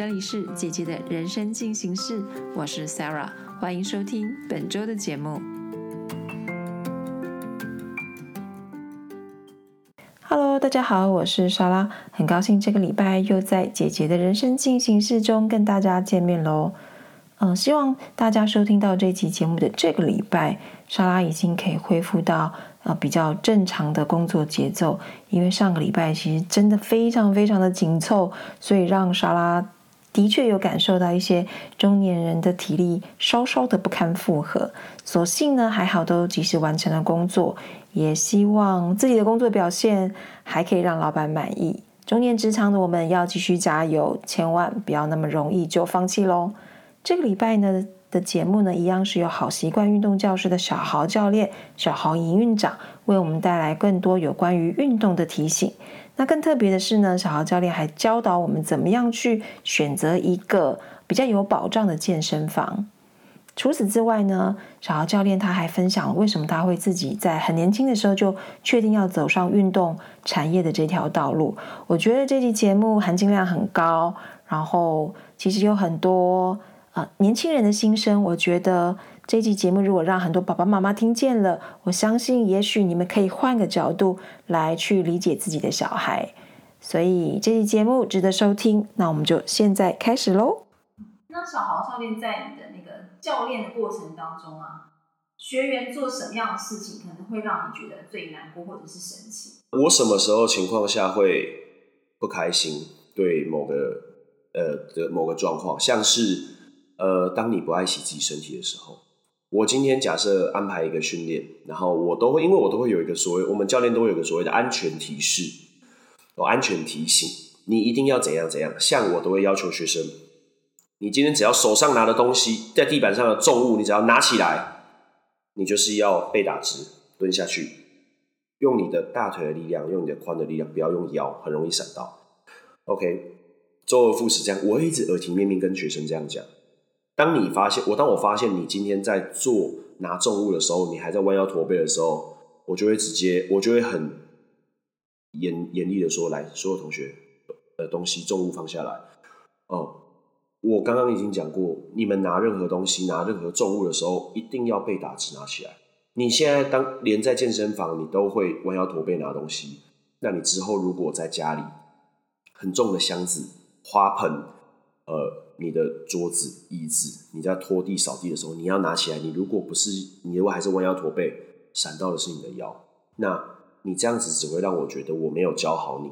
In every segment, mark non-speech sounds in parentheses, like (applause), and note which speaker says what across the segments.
Speaker 1: 这里是姐姐的人生进行式，我是 Sarah，欢迎收听本周的节目。Hello，大家好，我是莎拉，很高兴这个礼拜又在姐姐的人生进行式中跟大家见面喽。嗯，希望大家收听到这期节目的这个礼拜，莎拉已经可以恢复到呃比较正常的工作节奏，因为上个礼拜其实真的非常非常的紧凑，所以让莎拉。的确有感受到一些中年人的体力稍稍的不堪负荷，所幸呢还好都及时完成了工作，也希望自己的工作表现还可以让老板满意。中年职场的我们要继续加油，千万不要那么容易就放弃喽。这个礼拜呢的节目呢，一样是由好习惯运动教室的小豪教练、小豪营运长为我们带来更多有关于运动的提醒。那更特别的是呢，小豪教练还教导我们怎么样去选择一个比较有保障的健身房。除此之外呢，小豪教练他还分享了为什么他会自己在很年轻的时候就确定要走上运动产业的这条道路。我觉得这期节目含金量很高，然后其实有很多呃年轻人的心声，我觉得。这期节目如果让很多爸爸妈妈听见了，我相信也许你们可以换个角度来去理解自己的小孩，所以这期节目值得收听。那我们就现在开始喽。
Speaker 2: 那小豪教练在你的那个教练的过程当中啊，学员做什么样的事情可能会让你觉得最难过或者是生气？
Speaker 3: 我什么时候情况下会不开心？对某个呃的某个状况，像是呃，当你不爱惜自己身体的时候。我今天假设安排一个训练，然后我都会，因为我都会有一个所谓，我们教练都会有个所谓的安全提示，有安全提醒，你一定要怎样怎样。像我都会要求学生，你今天只要手上拿的东西，在地板上的重物，你只要拿起来，你就是要背打直，蹲下去，用你的大腿的力量，用你的髋的力量，不要用腰，很容易闪到。OK，周而复始这样，我会一直耳提面命跟学生这样讲。当你发现我，当我发现你今天在做拿重物的时候，你还在弯腰驼背的时候，我就会直接，我就会很严严厉的说：“来，所有同学，呃，东西重物放下来。”哦，我刚刚已经讲过，你们拿任何东西、拿任何重物的时候，一定要被打直拿起来。你现在当连在健身房，你都会弯腰驼背拿东西，那你之后如果在家里很重的箱子、花盆，呃。你的桌子、椅子，你在拖地、扫地的时候，你要拿起来。你如果不是，你如果还是弯腰驼背，闪到的是你的腰。那你这样子只会让我觉得我没有教好你，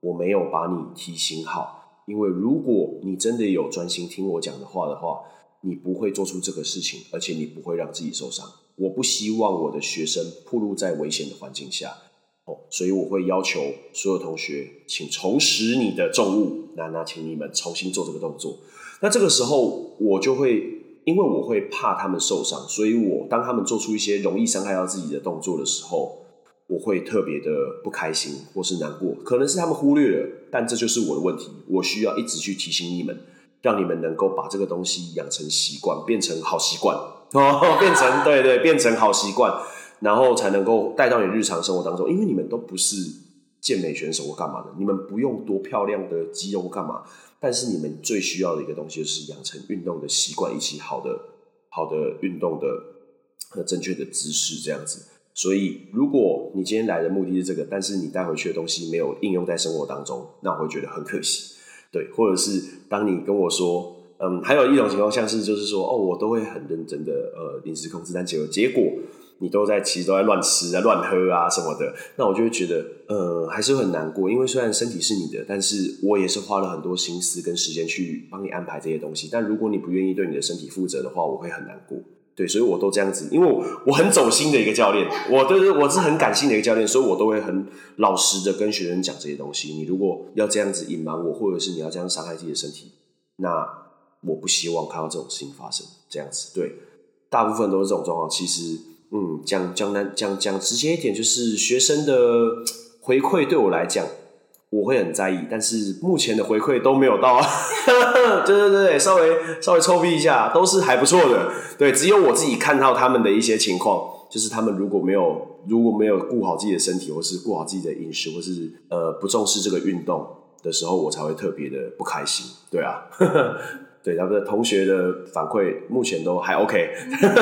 Speaker 3: 我没有把你提醒好。因为如果你真的有专心听我讲的话的话，你不会做出这个事情，而且你不会让自己受伤。我不希望我的学生暴露在危险的环境下。哦所以我会要求所有同学，请重拾你的重物。那那，请你们重新做这个动作。那这个时候，我就会因为我会怕他们受伤，所以我当他们做出一些容易伤害到自己的动作的时候，我会特别的不开心或是难过。可能是他们忽略了，但这就是我的问题。我需要一直去提醒你们，让你们能够把这个东西养成习惯，变成好习惯哦，(laughs) 变成对对，变成好习惯。然后才能够带到你日常生活当中，因为你们都不是健美选手或干嘛的，你们不用多漂亮的肌肉或干嘛，但是你们最需要的一个东西就是养成运动的习惯，以及好的好的运动的和正确的姿势这样子。所以，如果你今天来的目的是这个，但是你带回去的东西没有应用在生活当中，那我会觉得很可惜。对，或者是当你跟我说，嗯，还有一种情况，像是就是说，哦，我都会很认真的呃饮食控制，但结果结果。你都在，其实都在乱吃啊、乱喝啊什么的，那我就会觉得，呃，还是很难过。因为虽然身体是你的，但是我也是花了很多心思跟时间去帮你安排这些东西。但如果你不愿意对你的身体负责的话，我会很难过。对，所以我都这样子，因为我我很走心的一个教练，我都是我是很感性的一个教练，所以我都会很老实的跟学生讲这些东西。你如果要这样子隐瞒我，或者是你要这样伤害自己的身体，那我不希望看到这种事情发生。这样子，对，大部分都是这种状况。其实。嗯，讲讲难讲讲直接一点，就是学生的回馈对我来讲，我会很在意。但是目前的回馈都没有到，(laughs) 对对对，稍微稍微臭逼一下，都是还不错的。对，只有我自己看到他们的一些情况，就是他们如果没有如果没有顾好自己的身体，或是顾好自己的饮食，或是呃不重视这个运动，的时候，我才会特别的不开心。对啊。(laughs) 对，他们的同学的反馈目前都还 OK。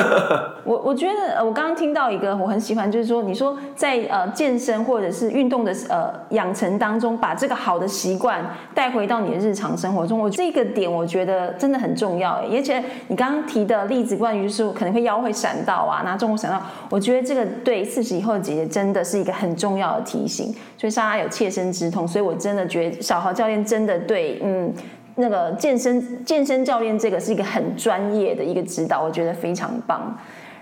Speaker 3: (laughs)
Speaker 1: 我我觉得，我刚刚听到一个我很喜欢，就是说，你说在呃健身或者是运动的呃养成当中，把这个好的习惯带回到你的日常生活中，我这个点我觉得真的很重要。而且你刚刚提的例子，关于就是可能会腰会闪到啊，拿重物闪到，我觉得这个对四十以后的姐姐真的是一个很重要的提醒。所以莎拉有切身之痛，所以我真的觉得小豪教练真的对，嗯。那个健身健身教练这个是一个很专业的一个指导，我觉得非常棒。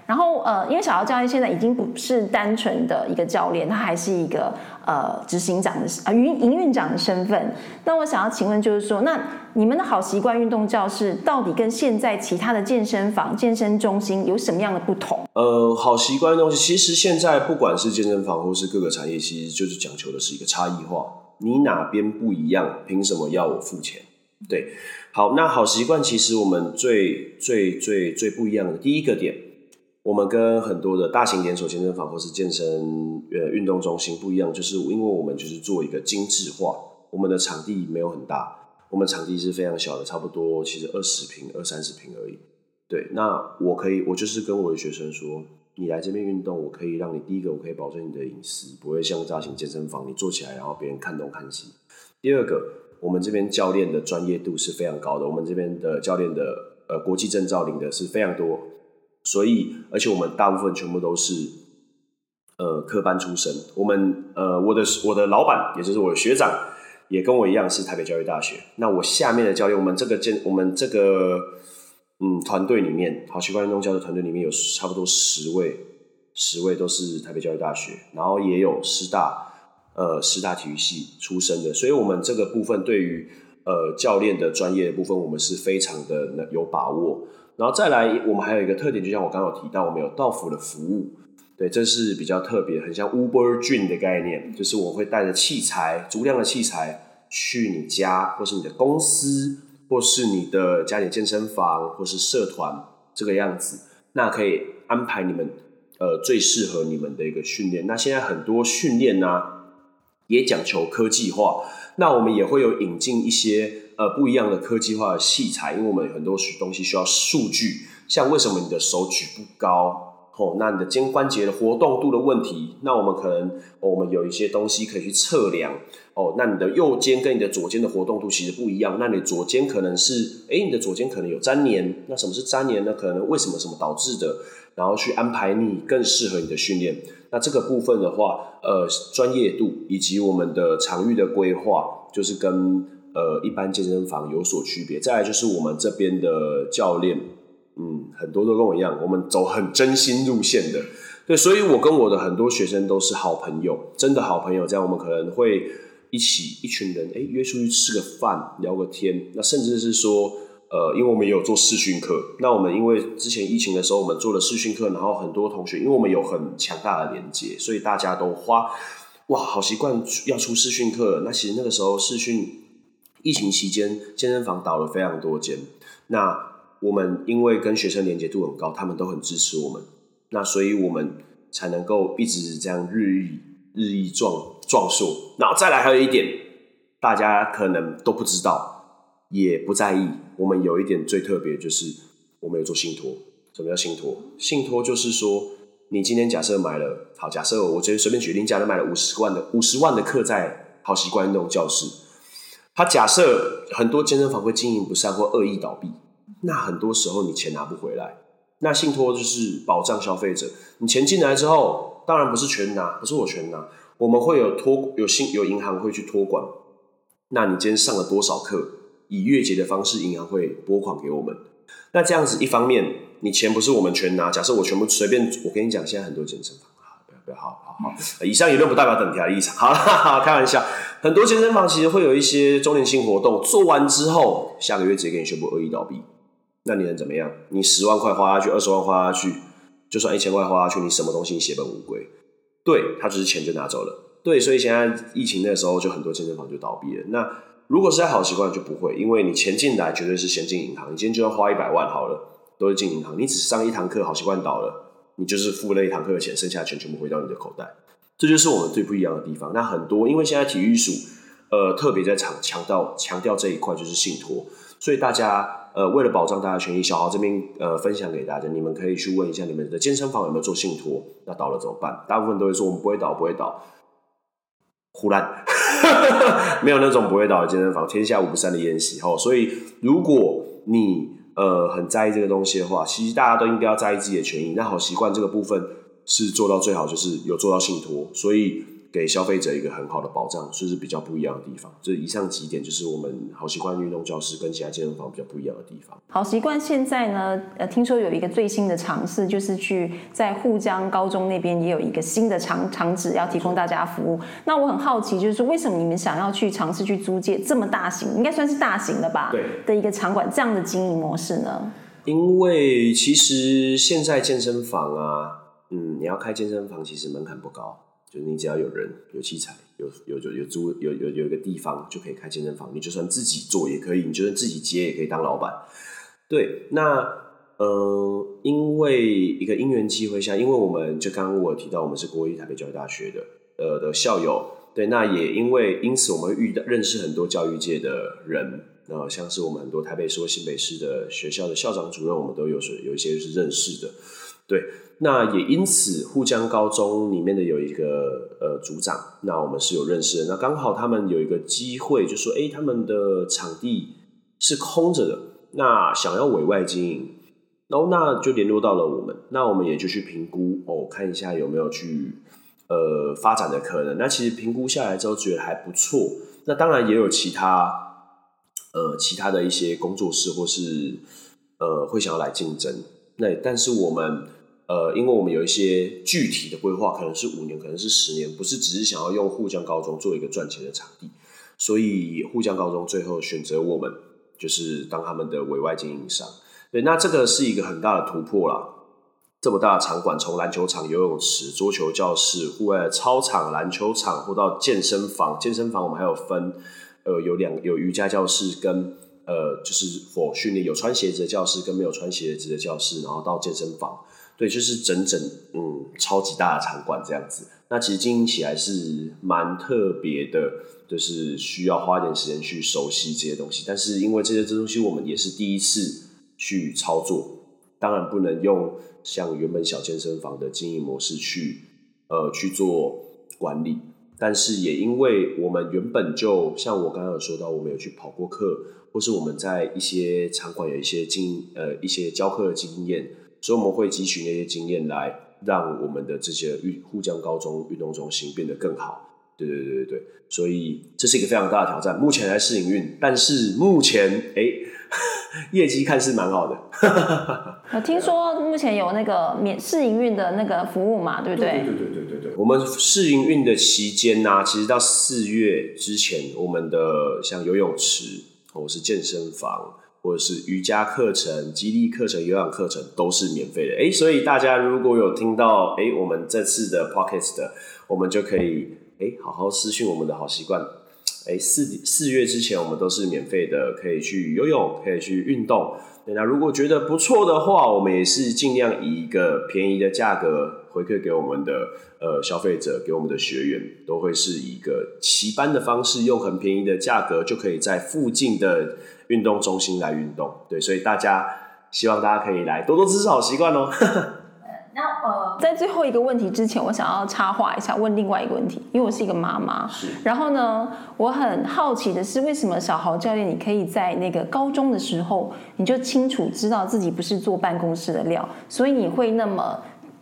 Speaker 1: 然后呃，因为小姚教练现在已经不是单纯的一个教练，他还是一个呃执行长的啊营营运长的身份。那我想要请问，就是说，那你们的好习惯运动教室到底跟现在其他的健身房、健身中心有什么样的不同？
Speaker 3: 呃，好习惯东西，其实现在不管是健身房或是各个产业，其实就是讲求的是一个差异化。你哪边不一样，凭什么要我付钱？对，好，那好习惯其实我们最最最最不一样的第一个点，我们跟很多的大型连锁健身房或是健身呃运动中心不一样，就是因为我们就是做一个精致化，我们的场地没有很大，我们场地是非常小的，差不多其实二十平二三十平而已。对，那我可以，我就是跟我的学生说，你来这边运动，我可以让你第一个，我可以保证你的隐私，不会像大型健身房你坐起来，然后别人看东看西。第二个。我们这边教练的专业度是非常高的，我们这边的教练的呃国际证照领的是非常多，所以而且我们大部分全部都是呃科班出身。我们呃我的我的老板也就是我的学长也跟我一样是台北教育大学。那我下面的教练，我们这个建我们这个嗯团队里面，好习惯运动教的团队里面有差不多十位，十位都是台北教育大学，然后也有师大。呃，师大体育系出身的，所以我们这个部分对于呃教练的专业部分，我们是非常的有把握。然后再来，我们还有一个特点，就像我刚刚有提到，我们有到府的服务，对，这是比较特别，很像 Uber Dream 的概念，就是我会带着器材，足量的器材去你家，或是你的公司，或是你的家里健身房，或是社团这个样子，那可以安排你们呃最适合你们的一个训练。那现在很多训练呢。也讲求科技化，那我们也会有引进一些呃不一样的科技化的器材，因为我们很多东西需要数据，像为什么你的手举不高，哦，那你的肩关节的活动度的问题，那我们可能我们有一些东西可以去测量，哦，那你的右肩跟你的左肩的活动度其实不一样，那你左肩可能是，哎，你的左肩可能有粘连，那什么是粘连呢？可能为什么什么导致的？然后去安排你更适合你的训练。那这个部分的话，呃，专业度以及我们的场域的规划，就是跟呃一般健身房有所区别。再来就是我们这边的教练，嗯，很多都跟我一样，我们走很真心路线的。对，所以我跟我的很多学生都是好朋友，真的好朋友。这样我们可能会一起一群人，哎，约出去吃个饭，聊个天。那甚至是说。呃，因为我们也有做视讯课，那我们因为之前疫情的时候，我们做了视讯课，然后很多同学，因为我们有很强大的连接，所以大家都花哇，好习惯要出视讯课。那其实那个时候视讯疫情期间，健身房倒了非常多间。那我们因为跟学生连接度很高，他们都很支持我们，那所以我们才能够一直这样日益日益壮壮硕。然后再来还有一点，大家可能都不知道。也不在意。我们有一点最特别，就是我们有做信托。什么叫信托？信托就是说，你今天假设买了，好，假设我今天随便举例，假设买了五十万的五十万的课在好习惯运动教室，他假设很多健身房会经营不善或恶意倒闭，那很多时候你钱拿不回来。那信托就是保障消费者，你钱进来之后，当然不是全拿，不是我全拿，我们会有托有信有银行会去托管。那你今天上了多少课？以月结的方式，银行会拨款给我们。那这样子，一方面你钱不是我们全拿。假设我全部随便，我跟你讲，现在很多健身房，不要不要，好好好。以上言论不代表等条立场，好了，开玩笑。很多健身房其实会有一些周年庆活动，做完之后，下个月直接给你宣布恶意倒闭。那你能怎么样？你十万块花下去，二十万花下去，就算一千块花下去，你什么东西血本无归？对他只是钱就拿走了。对，所以现在疫情那时候，就很多健身房就倒闭了。那如果是在好习惯就不会，因为你钱进来绝对是先进银行。你今天就要花一百万好了，都是进银行。你只上一堂课，好习惯倒了，你就是付那一堂课的钱，剩下的钱全部回到你的口袋。这就是我们最不一样的地方。那很多因为现在体育署，呃特别在强强调强调这一块就是信托，所以大家呃为了保障大家权益，小豪这边呃分享给大家，你们可以去问一下你们的健身房有没有做信托，那倒了怎么办？大部分都会说我们不会倒，不会倒，胡乱，(laughs) 没有那种不会倒的健身房，天下无不散的宴席哦。所以如果你呃很在意这个东西的话，其实大家都应该要在意自己的权益。那好习惯这个部分是做到最好，就是有做到信托，所以。给消费者一个很好的保障，这是比较不一样的地方。这以上几点就是我们好习惯运动教室跟其他健身房比较不一样的地方。
Speaker 1: 好习惯现在呢，呃，听说有一个最新的尝试，就是去在沪江高中那边也有一个新的场场址要提供大家服务。那我很好奇，就是说为什么你们想要去尝试去租借这么大型，应该算是大型的吧？
Speaker 3: 对
Speaker 1: 的一个场馆，这样的经营模式呢？
Speaker 3: 因为其实现在健身房啊，嗯，你要开健身房其实门槛不高。就你只要有人、有器材、有有有有租、有有有一个地方，就可以开健身房。你就算自己做也可以，你就算自己接也可以当老板。对，那呃，因为一个因缘机会下，因为我们就刚刚我提到，我们是国立台北教育大学的呃的校友，对，那也因为因此我们遇到认识很多教育界的人，那，像是我们很多台北市或新北市的学校的校长主任，我们都有所有一些是认识的，对。那也因此，沪江高中里面的有一个呃组长，那我们是有认识的。那刚好他们有一个机会，就说：“哎，他们的场地是空着的，那想要委外经营，然后那就联络到了我们。那我们也就去评估哦，看一下有没有去呃发展的可能。那其实评估下来之后，觉得还不错。那当然也有其他呃其他的一些工作室或是呃会想要来竞争。那但是我们。呃，因为我们有一些具体的规划，可能是五年，可能是十年，不是只是想要用沪江高中做一个赚钱的场地，所以沪江高中最后选择我们，就是当他们的委外经营商。对，那这个是一个很大的突破啦。这么大的场馆，从篮球场、游泳池、桌球教室、户外操场、篮球场，或到健身房。健身房我们还有分，呃，有两有瑜伽教室跟呃，就是否训练有穿鞋子的教室跟没有穿鞋子的教室，然后到健身房。对，就是整整嗯超级大的场馆这样子，那其实经营起来是蛮特别的，就是需要花一点时间去熟悉这些东西。但是因为这些这东西我们也是第一次去操作，当然不能用像原本小健身房的经营模式去呃去做管理。但是也因为我们原本就像我刚刚有说到，我们有去跑过课，或是我们在一些场馆有一些经呃一些教课的经验。所以我们会汲取那些经验来让我们的这些运沪江高中运动中心变得更好。对对对对对，所以这是一个非常大的挑战。目前还试营运，但是目前哎，(laughs) 业绩看似蛮好的。(laughs)
Speaker 1: 我听说目前有那个免试营运的那个服务嘛，对不对？
Speaker 3: 对对对对对对。我们试营运的期间呢，其实到四月之前，我们的像游泳池或是健身房。或者是瑜伽课程、激励课程、有氧课程都是免费的。哎，所以大家如果有听到哎，我们这次的 podcast，我们就可以哎好好私讯我们的好习惯。哎，四四月之前我们都是免费的，可以去游泳，可以去运动。那如果觉得不错的话，我们也是尽量以一个便宜的价格回馈给我们的呃消费者，给我们的学员，都会是一个骑班的方式，用很便宜的价格就可以在附近的。运动中心来运动，对，所以大家希望大家可以来多多支持好习惯哦。(laughs)
Speaker 1: 那呃，在最后一个问题之前，我想要插话一下，问另外一个问题，因为我是一个妈妈，然后呢，我很好奇的是，为什么小豪教练你可以在那个高中的时候，你就清楚知道自己不是坐办公室的料，所以你会那么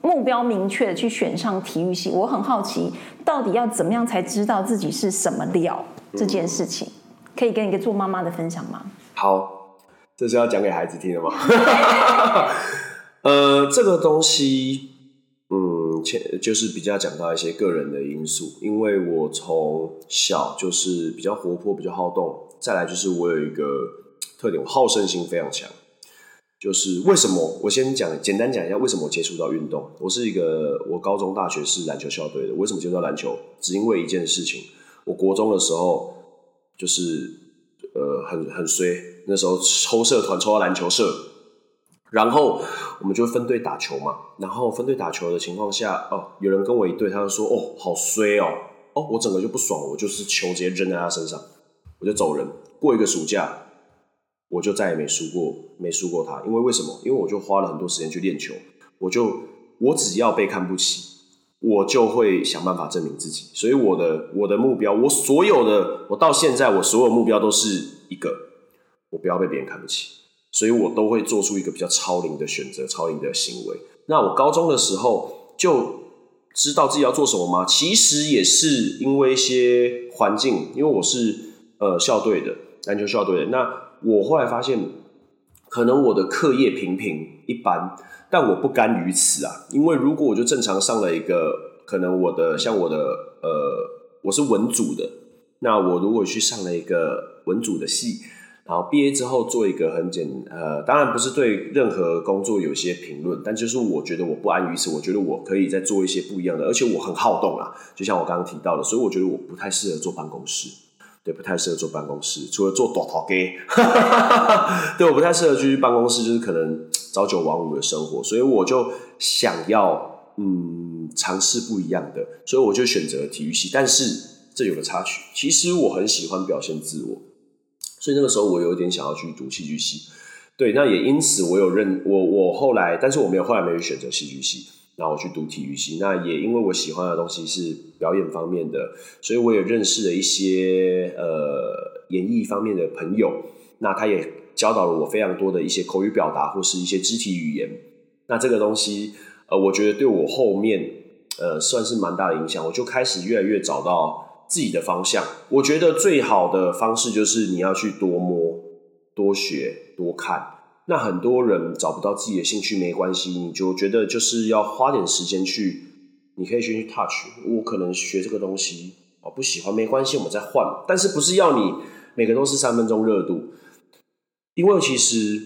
Speaker 1: 目标明确的去选上体育系？我很好奇，到底要怎么样才知道自己是什么料这件事情？可以跟一个做妈妈的分享吗？
Speaker 3: 好，这是要讲给孩子听的吗？(laughs) 呃，这个东西，嗯，前就是比较讲到一些个人的因素，因为我从小就是比较活泼，比较好动，再来就是我有一个特点，我好胜心非常强。就是为什么？我先讲简单讲一下为什么我接触到运动。我是一个，我高中、大学是篮球校队的。为什么接触到篮球？只因为一件事情，我国中的时候。就是呃很很衰，那时候抽社团抽到篮球社，然后我们就分队打球嘛。然后分队打球的情况下，哦，有人跟我一队，他就说：“哦，好衰哦，哦，我整个就不爽，我就是球直接扔在他身上，我就走人。过一个暑假，我就再也没输过，没输过他。因为为什么？因为我就花了很多时间去练球，我就我只要被看不起，我就会想办法证明自己。所以我的我的目标，我所有的我到现在我所有目标都是一个，我不要被别人看不起。所以我都会做出一个比较超龄的选择，超龄的行为。那我高中的时候就知道自己要做什么吗？其实也是因为一些环境，因为我是呃校队的篮球校队的。那我后来发现，可能我的课业平平一般，但我不甘于此啊。因为如果我就正常上了一个，可能我的像我的呃，我是文组的，那我如果去上了一个文组的系。然后毕业之后做一个很简呃，当然不是对任何工作有些评论，但就是我觉得我不安于此，我觉得我可以再做一些不一样的，而且我很好动啊，就像我刚刚提到的，所以我觉得我不太适合做办公室，对，不太适合做办公室，除了做短头给，(laughs) 对，我不太适合去办公室，就是可能朝九晚五的生活，所以我就想要嗯尝试不一样的，所以我就选择体育系，但是这有个插曲，其实我很喜欢表现自我。所以那个时候我有点想要去读戏剧系，对，那也因此我有认我我后来，但是我没有后来没有选择戏剧系，然后我去读体育系。那也因为我喜欢的东西是表演方面的，所以我也认识了一些呃演艺方面的朋友。那他也教导了我非常多的一些口语表达或是一些肢体语言。那这个东西呃，我觉得对我后面呃算是蛮大的影响。我就开始越来越找到。自己的方向，我觉得最好的方式就是你要去多摸、多学、多看。那很多人找不到自己的兴趣没关系，你就觉得就是要花点时间去，你可以先去 touch。我可能学这个东西，我不喜欢没关系，我们再换。但是不是要你每个都是三分钟热度？因为其实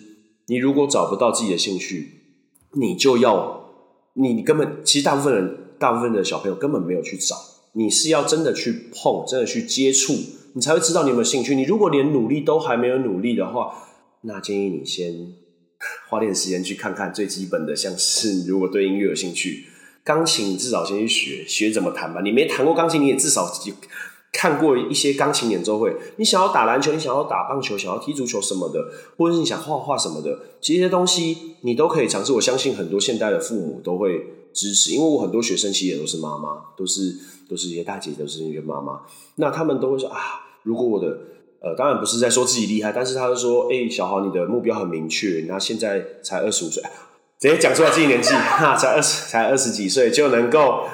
Speaker 3: 你如果找不到自己的兴趣，你就要你根本其实大部分人、大部分的小朋友根本没有去找。你是要真的去碰，真的去接触，你才会知道你有没有兴趣。你如果连努力都还没有努力的话，那建议你先花点时间去看看最基本的，像是如果对音乐有兴趣，钢琴至少先去学学怎么弹吧。你没弹过钢琴，你也至少看过一些钢琴演奏会。你想要打篮球，你想要打棒球，想要踢足球什么的，或者是你想画画什么的，这些东西你都可以尝试。我相信很多现代的父母都会支持，因为我很多学生其实也都是妈妈，都是。都是一些大姐，都是一些妈妈，那他们都会说啊，如果我的呃，当然不是在说自己厉害，但是他就说，哎，小豪，你的目标很明确，那现在才二十五岁，直接讲出来自己年纪，哈，才二十，才二十几岁就能够，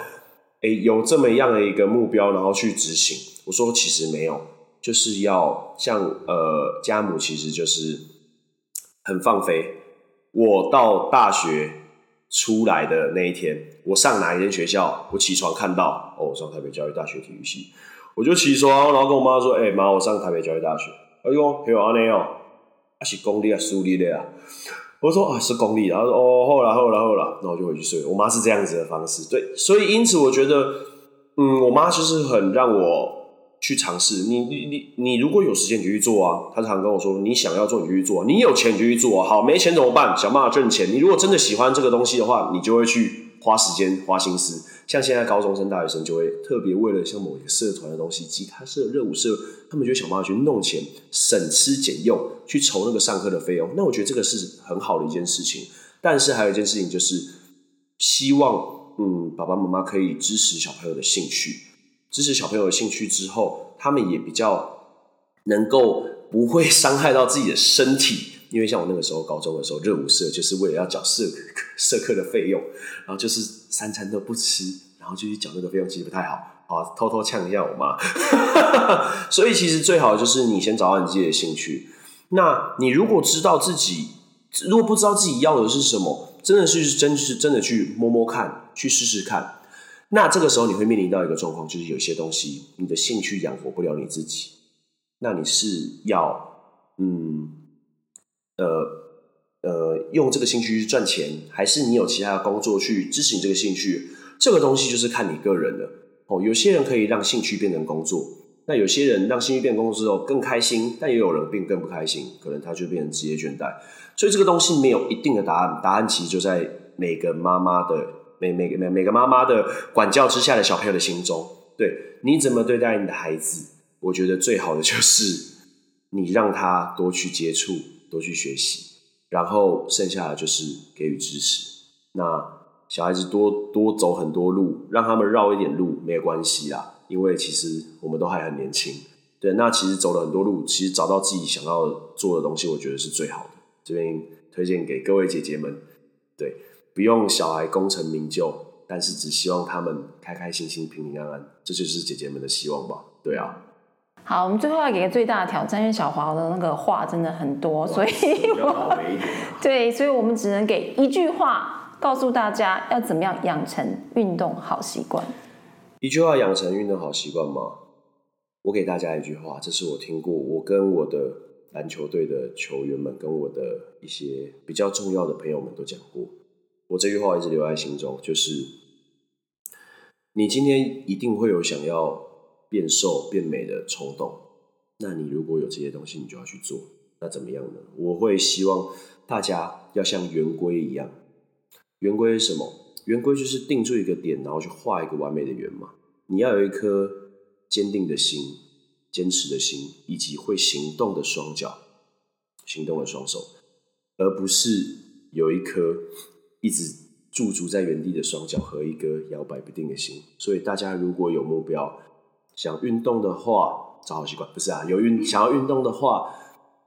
Speaker 3: 哎，有这么样的一个目标，然后去执行。我说其实没有，就是要像呃，家母其实就是很放飞。我到大学。出来的那一天，我上哪一间学校？我起床看到，哦，上台北教育大学体育系，我就起床，然后跟我妈说：“哎妈，我上台北教育大学。”哎呦，还有阿内哦，啊是公立啊，私立的啊。我说啊是公立，然后说哦，后来后来后来，那我就回去睡。我妈是这样子的方式，对，所以因此我觉得，嗯，我妈就是很让我。去尝试，你你你你如果有时间你就去做啊。她常跟我说，你想要做你就去做，你有钱你就去做。好，没钱怎么办？想办法挣钱。你如果真的喜欢这个东西的话，你就会去花时间花心思。像现在高中生、大学生就会特别为了像某一个社团的东西，吉他社、热舞社，他们就想办法去弄钱，省吃俭用去筹那个上课的费用。那我觉得这个是很好的一件事情。但是还有一件事情就是，希望嗯爸爸妈妈可以支持小朋友的兴趣。支持小朋友的兴趣之后，他们也比较能够不会伤害到自己的身体。因为像我那个时候高中的时候，热舞社就是为了要缴社 (laughs) 社课的费用，然后就是三餐都不吃，然后就去缴那个费用，其实不太好。啊，偷偷呛一下我妈。(laughs) 所以其实最好就是你先找到你自己的兴趣。那你如果知道自己，如果不知道自己要的是什么，真的是真是真的去摸摸看，去试试看。那这个时候你会面临到一个状况，就是有些东西你的兴趣养活不了你自己，那你是要嗯呃呃用这个兴趣去赚钱，还是你有其他的工作去支持你这个兴趣？这个东西就是看你个人的哦。有些人可以让兴趣变成工作，那有些人让兴趣变工作之后更开心，但也有人变更不开心，可能他就变成职业倦怠。所以这个东西没有一定的答案，答案其实就在每个妈妈的。每每个每每个妈妈的管教之下的小朋友的心中，对，你怎么对待你的孩子？我觉得最好的就是你让他多去接触，多去学习，然后剩下的就是给予支持。那小孩子多多走很多路，让他们绕一点路没有关系啦，因为其实我们都还很年轻。对，那其实走了很多路，其实找到自己想要做的东西，我觉得是最好的。这边推荐给各位姐姐们，对，不用小孩功成名就，但是只希望他们开开心心、平平安安，这就是姐姐们的希望吧。对啊。
Speaker 1: 好，我们最后要给个最大的挑战，因为小华的那个话真的很多，所以
Speaker 3: 我 (laughs)
Speaker 1: 对，所以我们只能给一句话，告诉大家要怎么样养成运动好习惯。
Speaker 3: 一句话养成运动好习惯吗？我给大家一句话，这是我听过，我跟我的篮球队的球员们，跟我的一些比较重要的朋友们都讲过。我这句话一直留在心中，就是你今天一定会有想要。变瘦变美的冲动，那你如果有这些东西，你就要去做。那怎么样呢？我会希望大家要像圆规一样。圆规是什么？圆规就是定住一个点，然后去画一个完美的圆嘛。你要有一颗坚定的心、坚持的心，以及会行动的双脚、行动的双手，而不是有一颗一直驻足在原地的双脚和一个摇摆不定的心。所以大家如果有目标，想运动的话，找好习惯不是啊？有运想要运动的话，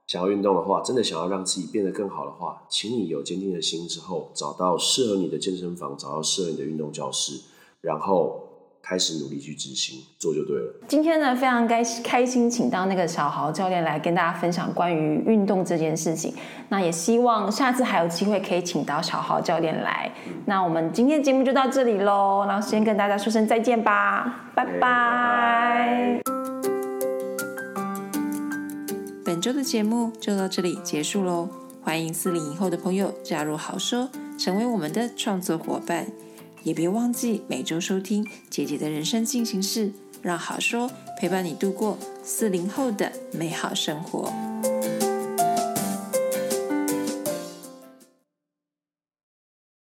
Speaker 3: 想要运动的话，真的想要让自己变得更好的话，请你有坚定的心之后，找到适合你的健身房，找到适合你的运动教室，然后。开始努力去执行，做就对了。
Speaker 1: 今天呢，非常开开心，请到那个小豪教练来跟大家分享关于运动这件事情。那也希望下次还有机会可以请到小豪教练来。那我们今天节目就到这里喽，然后先跟大家说声再见吧，拜拜。本周的节目就到这里结束喽，欢迎四零以后的朋友加入好说，成为我们的创作伙伴。也别忘记每周收听姐姐的人生进行式，让好说陪伴你度过四零后的美好生活。